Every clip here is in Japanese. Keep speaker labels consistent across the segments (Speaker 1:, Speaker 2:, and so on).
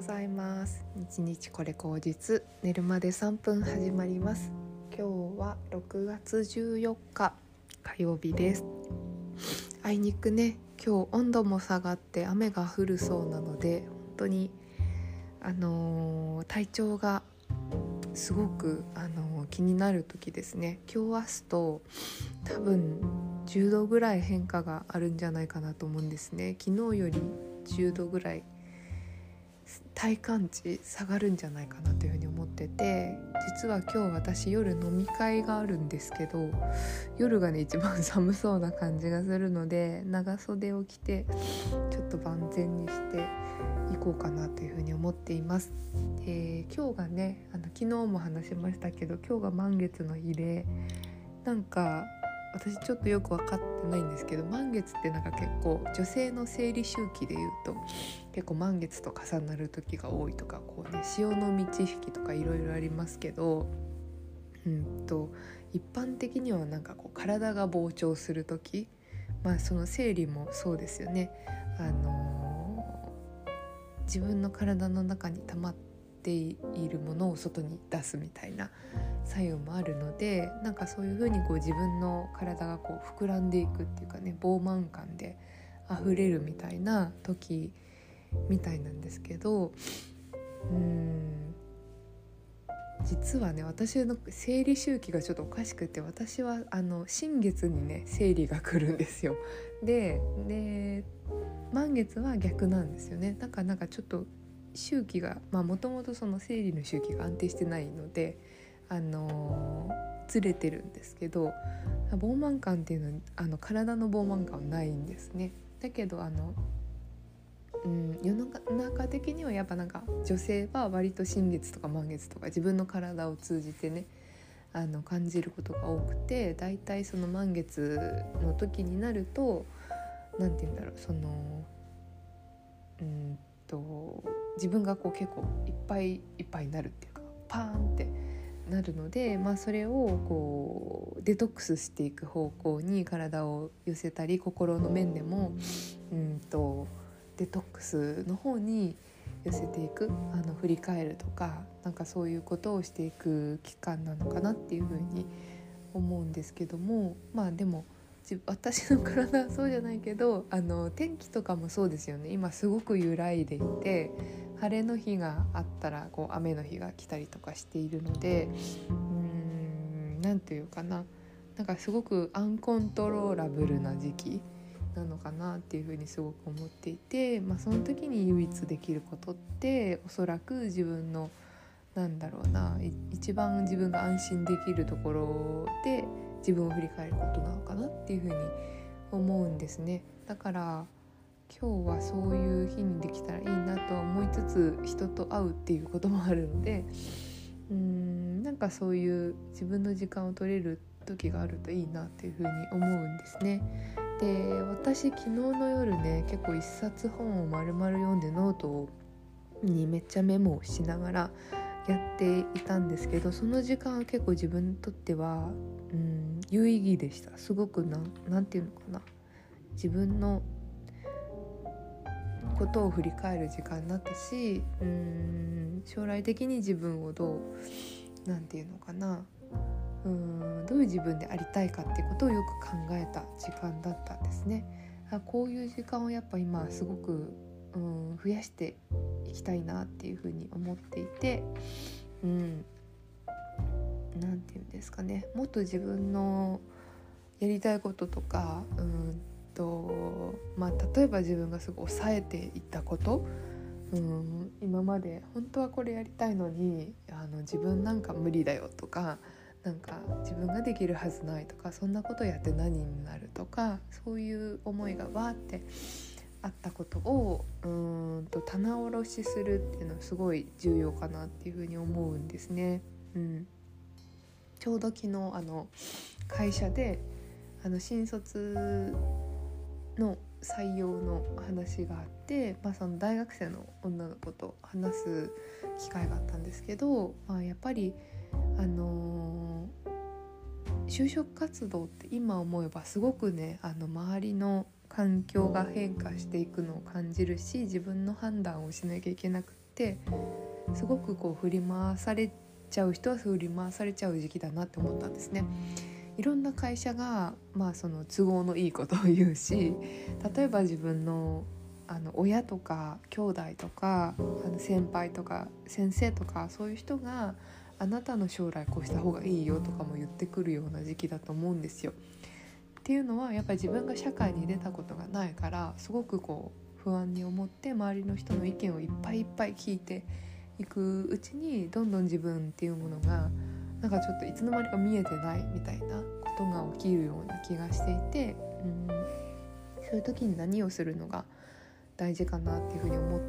Speaker 1: ございます。日日これ口実寝るまで3分始まります。今日は6月14日火曜日です。あいにくね今日温度も下がって雨が降るそうなので本当にあのー、体調がすごく、あのー、気になる時ですね。今日明日と多分10度ぐらい変化があるんじゃないかなと思うんですね。昨日より10度ぐらい体感値下がるんじゃないかなというふうに思ってて実は今日私夜飲み会があるんですけど夜がね一番寒そうな感じがするので長袖を着てちょっと万全にしていこうかなというふうに思っています。で今日がねあの昨日も話しましたけど今日が満月の日でなんか私ちょっとよく分かってないんですけど満月ってなんか結構女性の生理周期でいうと結構満月と重なる時が多いとかこうね潮の満ち引きとかいろいろありますけどうんと一般的にはなんかこう体が膨張する時まあその生理もそうですよね。あのー、自分の体の中に溜まってているものを外に出すみたいな作用もあるのでなんかそういうふうにこう自分の体がこう膨らんでいくっていうかね膨満感で溢れるみたいな時みたいなんですけどうん実はね私の生理周期がちょっとおかしくて私はあの新月にね生理が来るんですよ。でで満月は逆なんですよね。だからなんかちょっと周期がもともとその生理の周期が安定してないのであのずれてるんですけど膨満感っていうのはあの体の膨満感はないんですね。だけどあの、うん、世の中的にはやっぱなんか女性は割と新月とか満月とか自分の体を通じてねあの感じることが多くてだいたいその満月の時になると何て言うんだろうそのうんと自分がこう結構いっぱいいっぱいになるっていうかパーンってなるので、まあ、それをこうデトックスしていく方向に体を寄せたり心の面でもうんとデトックスの方に寄せていくあの振り返るとかなんかそういうことをしていく期間なのかなっていうふうに思うんですけどもまあでも私の体はそうじゃないけどあの天気とかもそうですよね。今すごく揺らいでいて晴れの日があったらこう雨の日が来たりとかしているのでうーん何て言うかななんかすごくアンコントローラブルな時期なのかなっていうふうにすごく思っていて、まあ、その時に唯一できることっておそらく自分のなんだろうな一番自分が安心できるところで自分を振り返ることなのかなっていうふうに思うんですね。だから今日はそういう日にできたらいいなと思いつつ人と会うっていうこともあるのでうーんなんかそういう自分の時間を取れる時があるといいなっていうふうに思うんですね。で私昨日の夜ね結構一冊本を丸々読んでノートにめっちゃメモをしながらやっていたんですけどその時間は結構自分にとっては、うん、有意義でしたすごく何て言うのかな自分のことを振り返る時間になったしうん将来的に自分をどう何て言うのかなうんどういう自分でありたいかってことをよく考えた時間だったんですね。あこういう時間をやっぱ今すごくうん増やしていきたいなっていうふうに思っていてうん何て言うんですかねもっと自分のやりたいこととかうんとまあ、例えば自分がすごい抑えていったこと、うん、今まで本当はこれやりたいのにあの自分なんか無理だよとかなんか自分ができるはずないとかそんなことやって何になるとかそういう思いがわーってあったことをうんと棚卸しするっていうのはすごい重要かなっていうふうに思うんですね。うん、ちょうど昨日あの会社であの新卒の採用の話があって、まあ、その大学生の女の子と話す機会があったんですけど、まあ、やっぱり、あのー、就職活動って今思えばすごくねあの周りの環境が変化していくのを感じるし自分の判断をしなきゃいけなくってすごくこう振り回されちゃう人は振り回されちゃう時期だなって思ったんですね。いろんな会社が、まあ、その都合のいいことを言うし例えば自分のあの親とか兄弟とかあの先輩とか先生とかそういう人があなたの将来こうした方がいいよとかも言ってくるような時期だと思うんですよ。っていうのはやっぱり自分が社会に出たことがないからすごくこう不安に思って周りの人の意見をいっぱいいっぱい聞いていくうちにどんどん自分っていうものがなんかちょっといつの間にか見えてないみたいなことが起きるような気がしていて、うん、そういう時に何をするのが大事かなっていうふうに思っ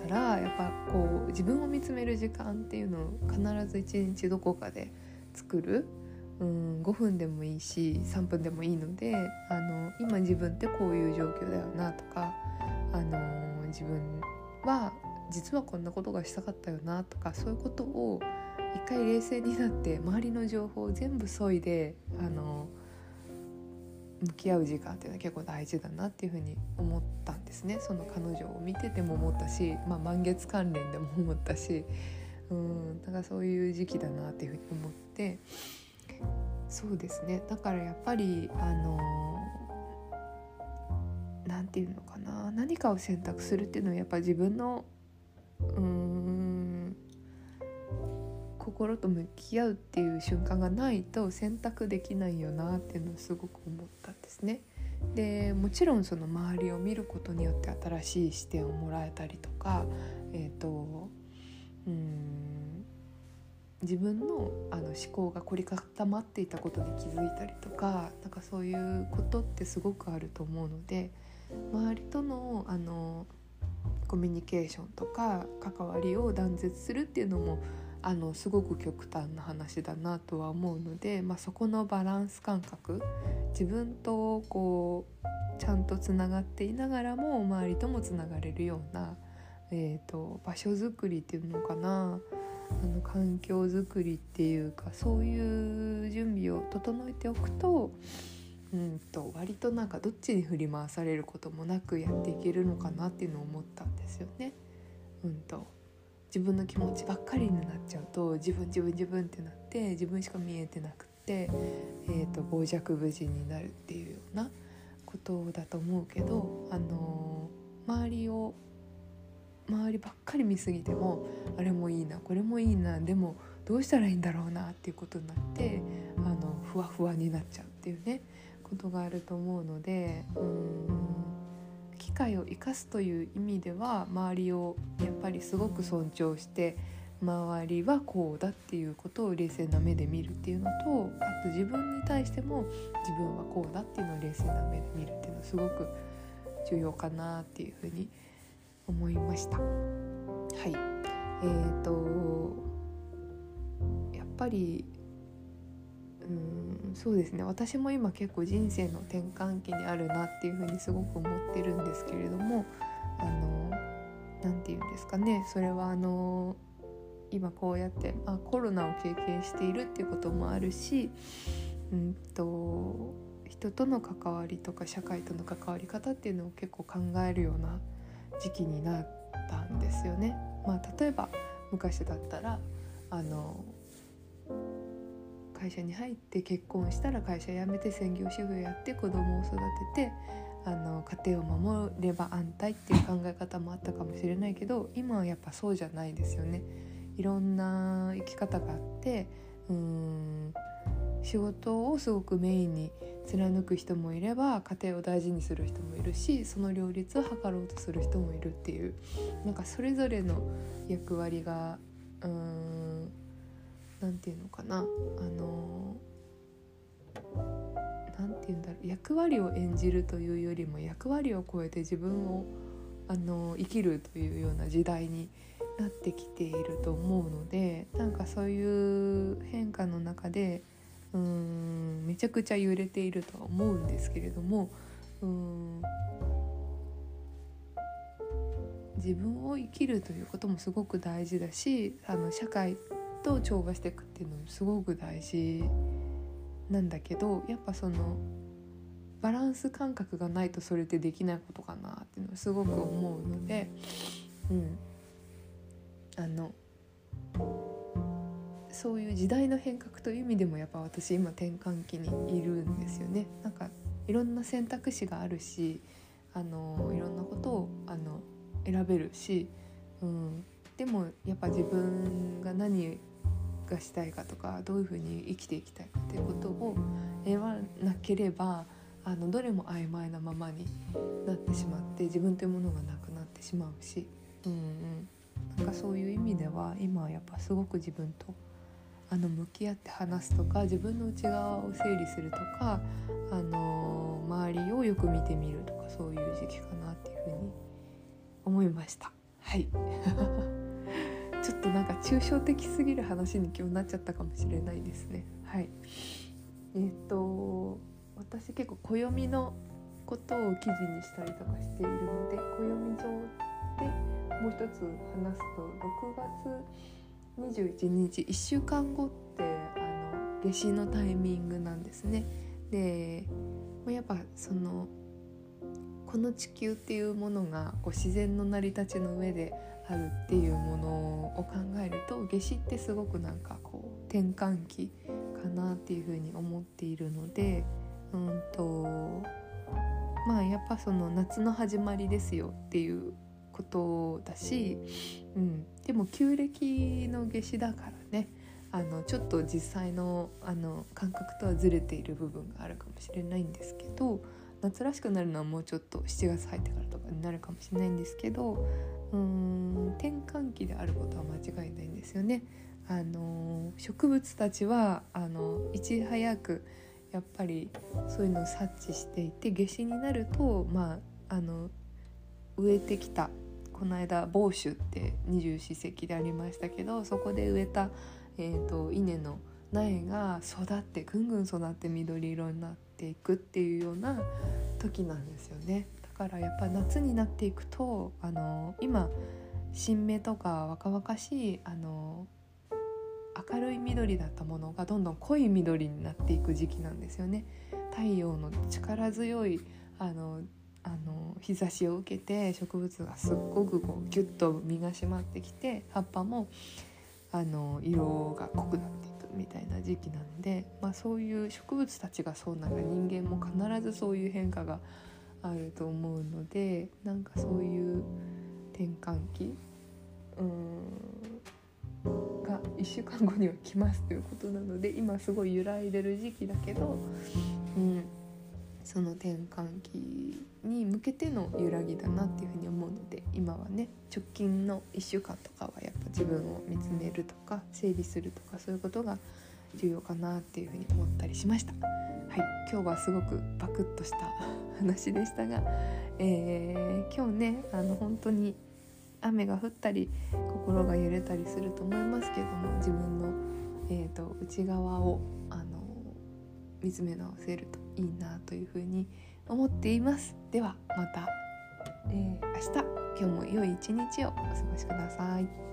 Speaker 1: たらやっぱこう自分を見つめる時間っていうのを必ず一日どこかで作る、うん、5分でもいいし3分でもいいのであの今自分ってこういう状況だよなとか、あの自分は実はこんなことがしたかったよなとかそういうことを一回冷静になって周りの情報を全部削いであの向き合う時間っていうのは結構大事だなっていうふうに思ったんですね。その彼女を見てても思ったし、まあ、満月関連でも思ったし。うんだからそういう時期だなっていうふうに思って。そうですね。だからやっぱりあの何て言うのかな。何かを選択するっていうのはやっぱ自分のうん心と向き合うっていう瞬間がないと選択できないよなっていうのをすごく思ったんですね。でもちろんその周りを見ることによって新しい視点をもらえたりとか、えーと、うん自分のあの思考が凝り固まっていたことに気づいたりとかなんかそういうことってすごくあると思うので周りとのあのコミュニケーションとか関わりを断絶するっていうのもあのすごく極端な話だなとは思うので、まあ、そこのバランス感覚自分とこうちゃんとつながっていながらも周りともつながれるような、えーと、場所づくりっていうのかなあの環境づくりっていうかそういう準備を整えておくと,、うんと割となんかどっちに振り回されることもなくやっていけるのかなっていうのを思ったんですよね。うんと自分の気持ちばっかりになっちゃうと自分自分自分ってなって自分しか見えてなくて、えーと、傍若無人になるっていうようなことだと思うけど、あのー、周りを周りばっかり見すぎてもあれもいいなこれもいいなでもどうしたらいいんだろうなっていうことになってあのふわふわになっちゃうっていうねことがあると思うのでうん。機会を生かすという意味では周りをやっぱりすごく尊重して周りはこうだっていうことを冷静な目で見るっていうのとあと自分に対しても自分はこうだっていうのを冷静な目で見るっていうのはすごく重要かなっていうふうに思いました。はいえーとやっぱりうんそうですね私も今結構人生の転換期にあるなっていうふうにすごく思ってるんですけれどもあの何て言うんですかねそれはあの今こうやって、あ、コロナを経験しているっていうこともあるし、うんと、人との関わりとか社会との関わり方っていうのを結構考えるような時期になったんですよね。まあ、例えば昔だったらあの会社に入って結婚したら会社辞めて専業主婦やって子供を育ててあの家庭を守れば安泰っていう考え方もあったかもしれないけど今はやっぱそうじゃないですよね。いろんな生き方があってうーん仕事をすごくメインに貫く人もいれば家庭を大事にする人もいるしその両立を図ろうとする人もいるっていうなんかそれぞれの役割がうーん何て言うのかな。あの何て言うんだろう。役割を演じるというよりも役割を超えて自分をあの生きるというような時代になってきていると思うのでなんかそういう変化の中でうんめちゃくちゃ揺れているとは思うんですけれどもうん自分を生きるということもすごく大事だしあの社会と調和していくっていうのもすごく大事なんだけどやっぱそのバランス感覚がないとそれってできないことかなっていうのをすごく思うので、うん、あのそういう時代の変革という意味でもやっぱ私今転換期にいるんですよね。なんかいろんな選択肢があるしあのいろんなことをあの選べるし、うん、でもやっぱ自分が何がしたいかとかどういうふうに生きていきたいかっていうことを選ばなければあのどれも曖昧なままになってしまって自分というものがなくなってしまうし、うんうん、なんかそういう意味では今はやっぱすごく自分とあの向き合って話すとか自分の内側を整理するとか、あの周りをよく見てみるとかそういう時期かなっていうふうに思いました。はい。ちょっとなんか抽象的すぎる話に今日なっちゃったかもしれないですね。はいえーと、私結構暦のことを記事にしたりとかしているので暦上でもう一つ話すと6月21日1週間後ってあの夏至のタイミングなんですね。でやっぱそのこの地球っていうものがこう自然の成り立ちの上であるっていうものを考えると夏至ってすごくなんかこう転換期かなっていうふうに思っているのでうんとまあやっぱその夏の始まりですよっていうことだし、うん、でも旧暦の夏至だからねあのちょっと実際のあの感覚とはずれている部分があるかもしれないんですけど夏らしくなるのはもうちょっと7月入ってからとかになるかもしれないんですけどうーん転換期であることは間違いないんですよね。あの植物たちはあのいち早くやっぱりそういうのを察知していて夏至になるとまああの植えてきたこの間房州って二十四節気でありましたけどそこで植えた、えーと、稲の苗が育ってぐんぐん育って緑色になってていくっていうような時なんですよね。だからやっぱ夏になっていくとあの今新芽とか若々しいあの明るい緑だったものがどんどん濃い緑になっていく時期なんですよね。太陽の力強いあのあの日差しを受けて植物がすっごくこうギュッと身が締まってきて葉っぱもあの色が濃くなっていくみたいな時期なんで、まあ、そういう植物たちがそうなら人間も必ずそういう変化があると思うのでなんかそういう転換期うんが1週間後には来ますということなので今すごい揺らいでる時期だけど、うん、その転換期に向けての揺らぎだなっていうふうに思うので今はね直近の1週間とかはやっぱ自分を見つめるとか整理するとかそういうことが重要かなっていうふうに思ったりしました。はい、今日はすごくバクッとした話でしたが、えー、今日ねあの本当に雨が降ったり心が揺れたりすると思いますけども自分の、えーと、内側をあの見つめ直せるといいなというふうに思っています。ではまた、えー、明日。今日も良い一日をお過ごしください。